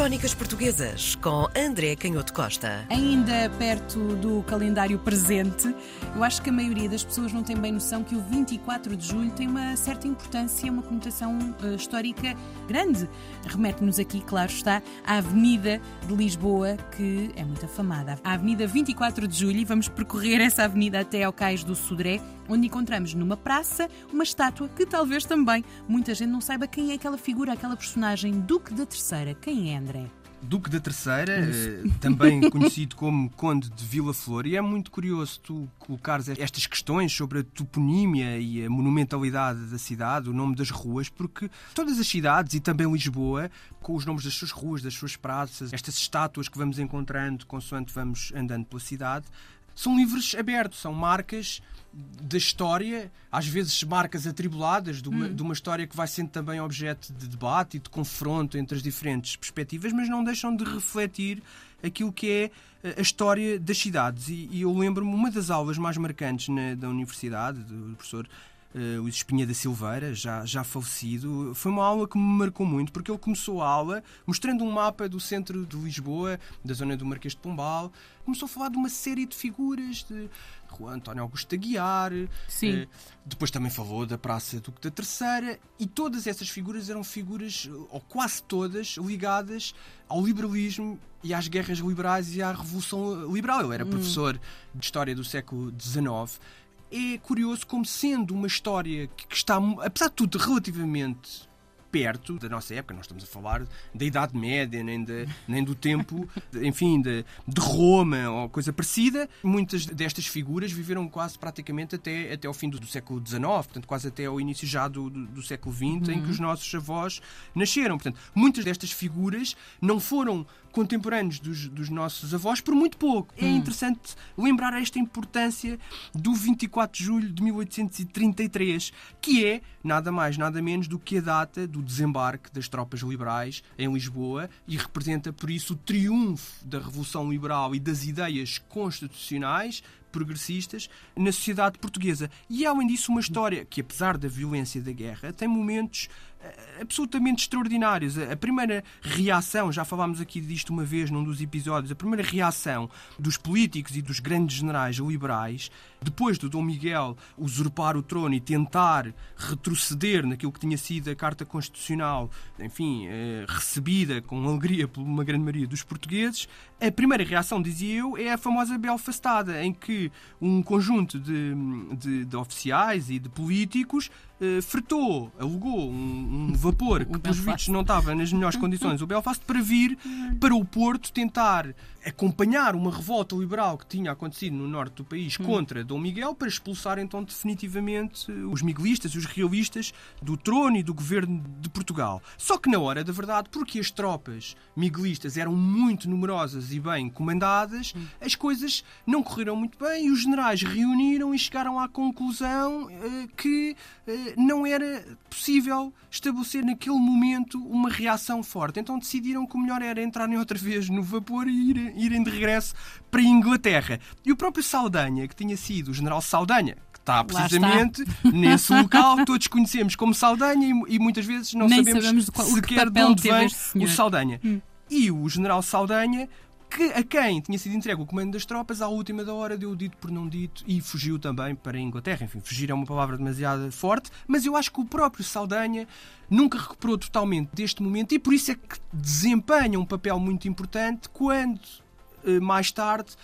Crónicas Portuguesas com André Canhoto Costa. Ainda perto do calendário presente, eu acho que a maioria das pessoas não tem bem noção que o 24 de julho tem uma certa importância, uma conotação uh, histórica grande. Remete-nos aqui, claro está, à Avenida de Lisboa, que é muito afamada. A Avenida 24 de Julho, e vamos percorrer essa avenida até ao Cais do Sodré, onde encontramos numa praça uma estátua que talvez também muita gente não saiba quem é aquela figura, aquela personagem Duque da Terceira. Quem é, André? Duque da Terceira, eh, também conhecido como Conde de Vila Flor, e é muito curioso tu colocares estas questões sobre a toponímia e a monumentalidade da cidade, o nome das ruas, porque todas as cidades e também Lisboa, com os nomes das suas ruas, das suas praças, estas estátuas que vamos encontrando consoante vamos andando pela cidade, são livros abertos, são marcas da história, às vezes marcas atribuladas de uma, hum. de uma história que vai sendo também objeto de debate e de confronto entre as diferentes perspectivas, mas não deixam de refletir aquilo que é eh, a história das cidades. E, e eu lembro-me, uma das aulas mais marcantes na, da universidade, do professor uh, o Espinha da Silveira, já, já falecido, foi uma aula que me marcou muito, porque ele começou a aula mostrando um mapa do centro de Lisboa, da zona do Marquês de Pombal, começou a falar de uma série de figuras, de Juan António Augusto Aguiar, Sim. Uh, depois também falou da Praça Duque da Terceira, e todas essas figuras eram figuras, ou quase todas, ligadas ao liberalismo e às guerras liberais e à Revolução Liberal. Ele era hum. professor de História do século XIX é curioso como sendo uma história que está, apesar de tudo, relativamente perto da nossa época, nós estamos a falar da Idade Média, nem, de, nem do tempo, enfim, de, de, Roma ou coisa parecida. Muitas destas figuras viveram quase praticamente até, até ao fim do, do século XIX, portanto, quase até ao início já do, do, do século XX, uhum. em que os nossos avós nasceram. Portanto, muitas destas figuras não foram contemporâneos dos, dos nossos avós por muito pouco. É hum. É interessante lembrar esta importância do 24 de julho de 1833, que é nada mais, nada menos do que a data do desembarque das tropas liberais em Lisboa e representa, por isso, o triunfo da Revolução Liberal e das ideias constitucionais progressistas na sociedade portuguesa. E, além disso, uma história que, apesar da violência da guerra, tem momentos absolutamente extraordinários. A primeira reação, já falámos aqui disto uma vez num dos episódios, a primeira reação dos políticos e dos grandes generais liberais, depois do Dom Miguel usurpar o trono e tentar retroceder naquilo que tinha sido a Carta Constitucional, enfim, eh, recebida com alegria por uma grande maioria dos portugueses, a primeira reação, dizia eu, é a famosa Belfastada, em que um conjunto de, de, de oficiais e de políticos uh, fretou, alugou um, um vapor que, pelos vistos, não estava nas melhores condições, o Belfast, para vir para o Porto tentar acompanhar uma revolta liberal que tinha acontecido no norte do país hum. contra Dom Miguel para expulsar então definitivamente os miguelistas e os realistas do trono e do governo de Portugal. Só que na hora da verdade, porque as tropas miguelistas eram muito numerosas e bem comandadas, hum. as coisas não correram muito bem e os generais reuniram e chegaram à conclusão uh, que uh, não era possível estabelecer naquele momento uma reação forte. Então decidiram que o melhor era entrarem outra vez no vapor e ir irem de regresso para a Inglaterra. E o próprio Saldanha, que tinha sido o general Saldanha, que está precisamente está. nesse local, todos conhecemos como Saldanha e, e muitas vezes não Nem sabemos, sabemos qual, sequer de onde vem o Saldanha. Hum. E o general Saldanha que a quem tinha sido entregue o comando das tropas, à última da hora deu dito por não dito e fugiu também para a Inglaterra. Enfim, fugir é uma palavra demasiado forte, mas eu acho que o próprio Saldanha nunca recuperou totalmente deste momento e por isso é que desempenha um papel muito importante quando eh, mais tarde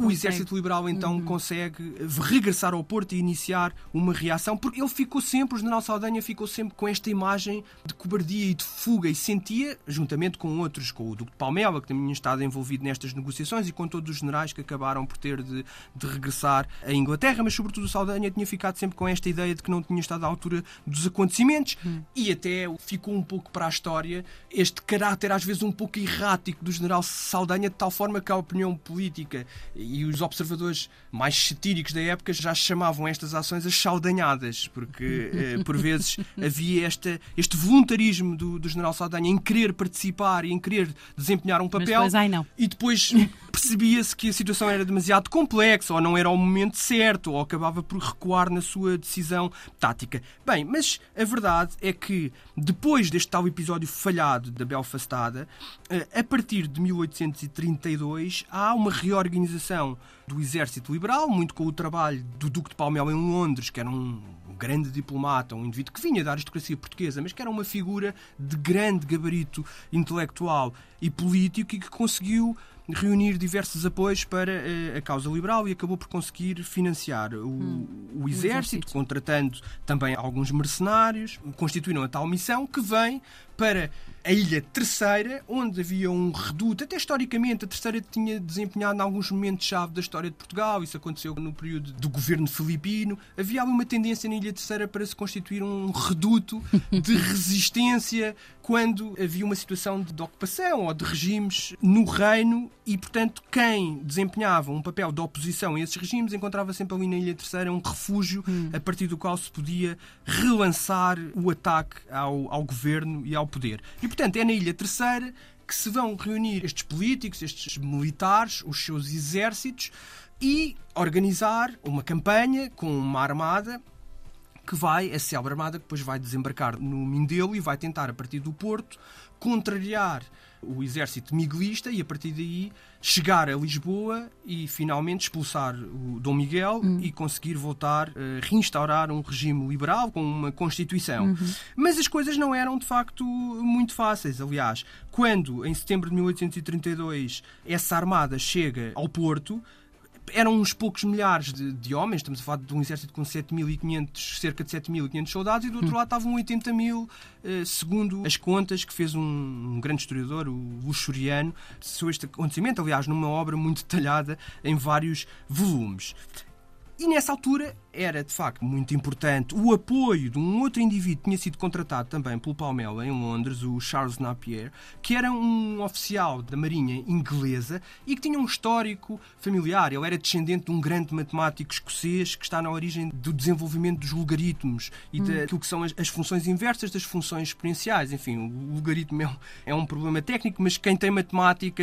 o exército liberal então uhum. consegue regressar ao Porto e iniciar uma reação, porque ele ficou sempre, o general Saldanha ficou sempre com esta imagem de cobardia e de fuga e sentia, juntamente com outros, com o Duque de Palmela, que também tinha estado envolvido nestas negociações, e com todos os generais que acabaram por ter de, de regressar à Inglaterra, mas sobretudo o Saldanha tinha ficado sempre com esta ideia de que não tinha estado à altura dos acontecimentos uhum. e até ficou um pouco para a história este caráter às vezes um pouco errático do general Saldanha, de tal forma que a opinião política e os observadores mais satíricos da época já chamavam estas ações as saldanhadas, porque eh, por vezes havia esta, este voluntarismo do, do general Saldanha em querer participar e em querer desempenhar um papel depois, ai, e depois percebia-se que a situação era demasiado complexa, ou não era o momento certo, ou acabava por recuar na sua decisão tática. Bem, mas a verdade é que depois deste tal episódio falhado da Belfastada, eh, a partir de 1832 há uma reorganização do exército liberal, muito com o trabalho do Duque de Palmel em Londres, que era um grande diplomata, um indivíduo que vinha da aristocracia portuguesa, mas que era uma figura de grande gabarito intelectual e político e que conseguiu reunir diversos apoios para uh, a causa liberal e acabou por conseguir financiar o, hum, o, exército, exército, contratando também alguns mercenários, constituíram a tal missão que vem para a Ilha Terceira, onde havia um reduto. Até historicamente, a Terceira tinha desempenhado em alguns momentos-chave da história de Portugal. Isso aconteceu no período do governo filipino. Havia uma tendência na Ilha Terceira para se constituir um reduto de resistência quando havia uma situação de ocupação ou de regimes no reino e, portanto, quem desempenhava um papel de oposição a esses regimes encontrava sempre ali na Ilha Terceira um refúgio hum. a partir do qual se podia relançar o ataque ao, ao governo e ao poder. E, portanto, é na Ilha Terceira que se vão reunir estes políticos, estes militares, os seus exércitos e organizar uma campanha com uma armada que vai, a célebre armada, que depois vai desembarcar no Mindelo e vai tentar, a partir do Porto, contrariar o exército miguelista e a partir daí chegar a Lisboa e finalmente expulsar o Dom Miguel hum. e conseguir voltar a reinstaurar um regime liberal com uma Constituição. Uhum. Mas as coisas não eram de facto muito fáceis. Aliás, quando em setembro de 1832 essa armada chega ao Porto, eram uns poucos milhares de, de, homens, estamos a falar de um exército com 7.500, cerca de 7.500 soldados, e do outro hum. lado estavam 80 mil, eh, segundo as contas que fez um, um grande historiador, o Luxuriano, sobre este acontecimento, aliás, numa obra muito detalhada em vários volumes. E nessa altura era de facto muito importante o apoio de um outro indivíduo que tinha sido contratado também pelo Palmela em Londres, o Charles Napier, que era um oficial da Marinha inglesa e que tinha um histórico familiar. Ele era descendente de um grande matemático escocês que está na origem do desenvolvimento dos logaritmos e hum. daquilo que são as, as, funções inversas das funções exponenciais. Enfim, o logaritmo é um, é um problema técnico, mas quem tem matemática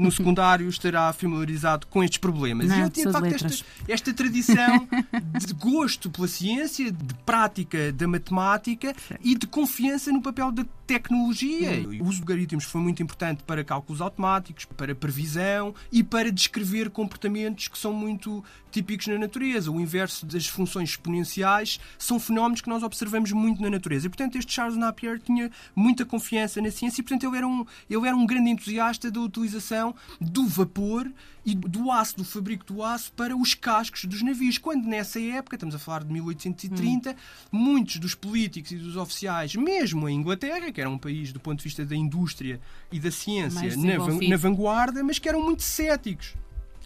no secundário estará familiarizado com estes problemas. Não, e ele tinha de facto esta, esta tradição de gosto pela ciência, de prática da matemática e de confiança no papel da tecnologia. O uso de logaritmos foi muito importante para cálculos automáticos, para previsão e para descrever comportamentos que são muito típicos na natureza. O inverso das funções exponenciais são fenómenos que nós observamos muito na natureza. E, portanto, este Charles Napier tinha muita confiança na ciência e, portanto, ele era um, ele era um grande entusiasta da utilização do vapor e do aço, do fabrico do aço, para os cascos dos navios. Quando nessa época, estamos a falar de 1830, hum. muitos dos políticos e dos oficiais, mesmo em Inglaterra, que era um país do ponto de vista da indústria e da ciência na, na vanguarda, mas que eram muito céticos.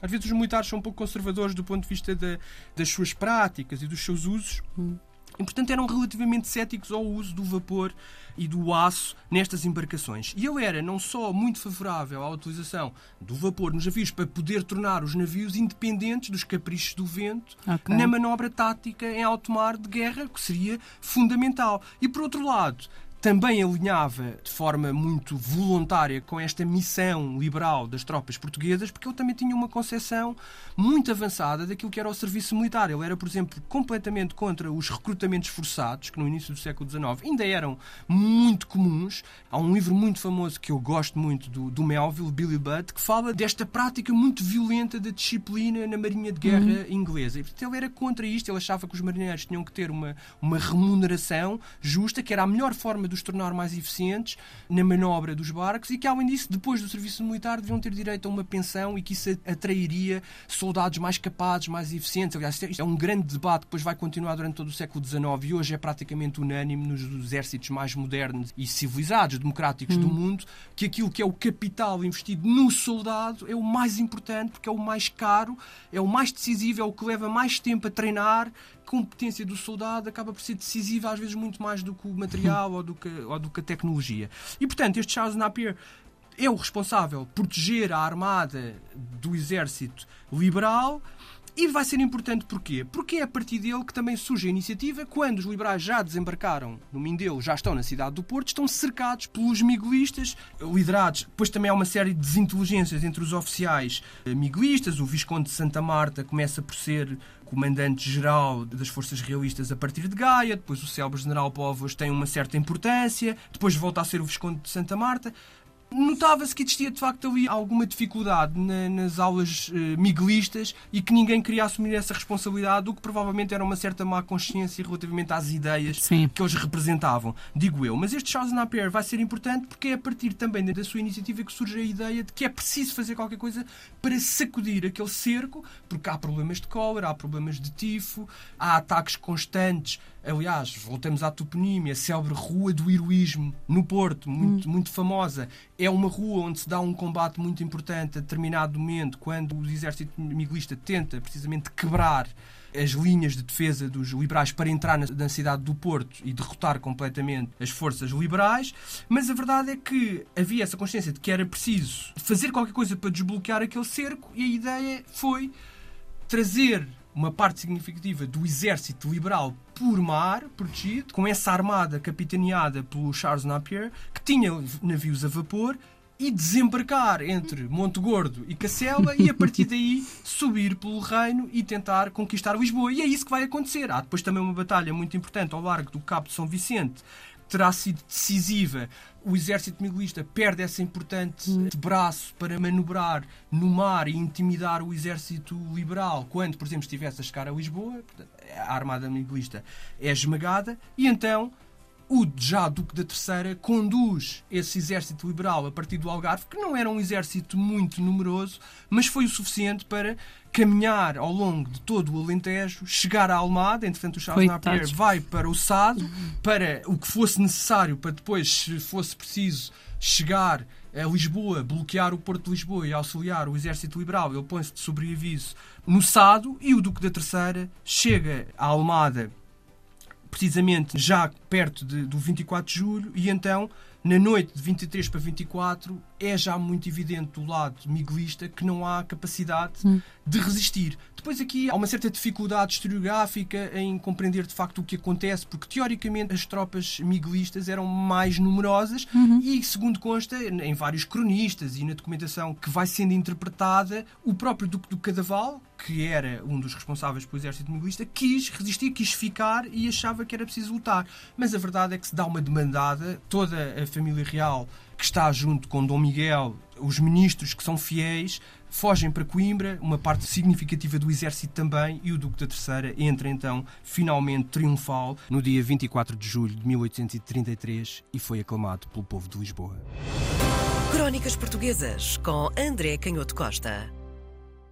Às vezes os militares são um pouco conservadores do ponto de vista da, das suas práticas e dos seus usos. Hum. E, portanto, eram relativamente céticos ao uso do vapor e do aço nestas embarcações. E ele era não só muito favorável à utilização do vapor nos navios para poder tornar os navios independentes dos caprichos do vento okay. na manobra tática em alto mar de guerra, que seria fundamental. E, por outro lado, também alinhava de forma muito voluntária com esta missão liberal das tropas portuguesas, porque ele também tinha uma concepção muito avançada daquilo que era o serviço militar. Ele era, por exemplo, completamente contra os recrutamentos forçados, que no início do século XIX ainda eram muito comuns. Há um livro muito famoso que eu gosto muito do, do Melville, Billy Budd, que fala desta prática muito violenta da disciplina na Marinha de Guerra uhum. inglesa. E, portanto, ele era contra isto, ele achava que os marinheiros tinham que ter uma, uma remuneração justa, que era a melhor forma de os tornar mais eficientes na manobra dos barcos e que, além disso, depois do serviço militar, deviam ter direito a uma pensão e que isso atrairia soldados mais capazes, mais eficientes. Aliás, isto é um grande debate que depois vai continuar durante todo o século XIX e hoje é praticamente unânime nos exércitos mais modernos e civilizados, democráticos hum. do mundo, que aquilo que é o capital investido no soldado é o mais importante porque é o mais caro, é o mais decisivo, é o que leva mais tempo a treinar competência do soldado acaba por ser decisiva, às vezes, muito mais do que o material ou do que, ou do que a tecnologia. E, portanto, este Charles Napier é o responsável por proteger a armada do exército liberal E vai ser importante porquê? Porque é a partir dele que também surge a iniciativa, quando os liberais já desembarcaram no Mindelo, já estão na cidade do Porto, estão cercados pelos miguelistas, liderados. Depois também há uma série de desinteligências entre os oficiais eh, miguelistas. O Visconde de Santa Marta começa por ser comandante-geral das forças realistas a partir de Gaia, depois o célebre general Povos tem uma certa importância, depois volta a ser o Visconde de Santa Marta. Notava-se que existia de facto ali alguma dificuldade na, nas aulas uh, miguelistas e que ninguém queria assumir essa responsabilidade, o que provavelmente era uma certa má consciência relativamente às ideias Sim. que eles representavam, digo eu. Mas este Charles Napier vai ser importante porque é a partir também da sua iniciativa que surge a ideia de que é preciso fazer qualquer coisa para sacudir aquele cerco, porque há problemas de cólera, há problemas de tifo, há ataques constantes Aliás, voltamos à toponímia, a célebre Rua do Heroísmo, no Porto, muito, muito famosa. É uma rua onde se dá um combate muito importante a determinado momento, quando o exército miguelista tenta precisamente quebrar as linhas de defesa dos liberais para entrar na, cidade do Porto e derrotar completamente as forças liberais, mas a verdade é que havia essa consciência de que era preciso fazer qualquer coisa para desbloquear aquele cerco e a ideia foi trazer uma parte significativa do exército liberal por mar, protegido, com essa armada capitaneada pelo Charles Napier, que tinha navios a vapor, e desembarcar entre Monte Gordo e Cacela e a partir daí subir pelo reino e tentar conquistar Lisboa. E é isso que vai acontecer. Há depois também uma batalha muito importante ao largo do Cabo de São Vicente, terá sido decisiva. O exército miguelista perde esse importante braço para manobrar no mar e intimidar o exército liberal quando, por exemplo, estivesse a chegar a Lisboa. A armada miguelista é esmagada e então o já Duque da Terceira conduz esse exército liberal a partir do Algarve, que não era um exército muito numeroso, mas foi o suficiente para caminhar ao longo de todo o Alentejo, chegar à Almada, entretanto o Charles Napier vai para o Sado, para o que fosse necessário, para depois, se fosse preciso, chegar a Lisboa, bloquear o Porto de Lisboa e auxiliar o exército liberal, ele põe-se de sobreaviso no Sado e o Duque da Terceira chega à Almada precisamente já perto de, do 24 de julho, e então, na noite de 23 para 24, é já muito evidente do lado miguelista que não há capacidade hum. de resistir. Depois aqui há uma certa dificuldade historiográfica em compreender de facto o que acontece, porque teoricamente as tropas miguelistas eram mais numerosas uhum. e, segundo consta, em vários cronistas e na documentação que vai sendo interpretada, o próprio Duque do Cadaval, que era um dos responsáveis pelo exército miguelista, quis resistir, quis ficar e achava que era preciso lutar. Mas a verdade é que se dá uma demandada, toda a família real que está junto com Dom Miguel, os ministros que são fiéis, fogem para Coimbra, uma parte significativa do exército também, e o Duque da Terceira entra então finalmente triunfal no dia 24 de julho de 1833 e foi aclamado pelo povo de Lisboa. Crónicas Portuguesas com André Canhoto Costa.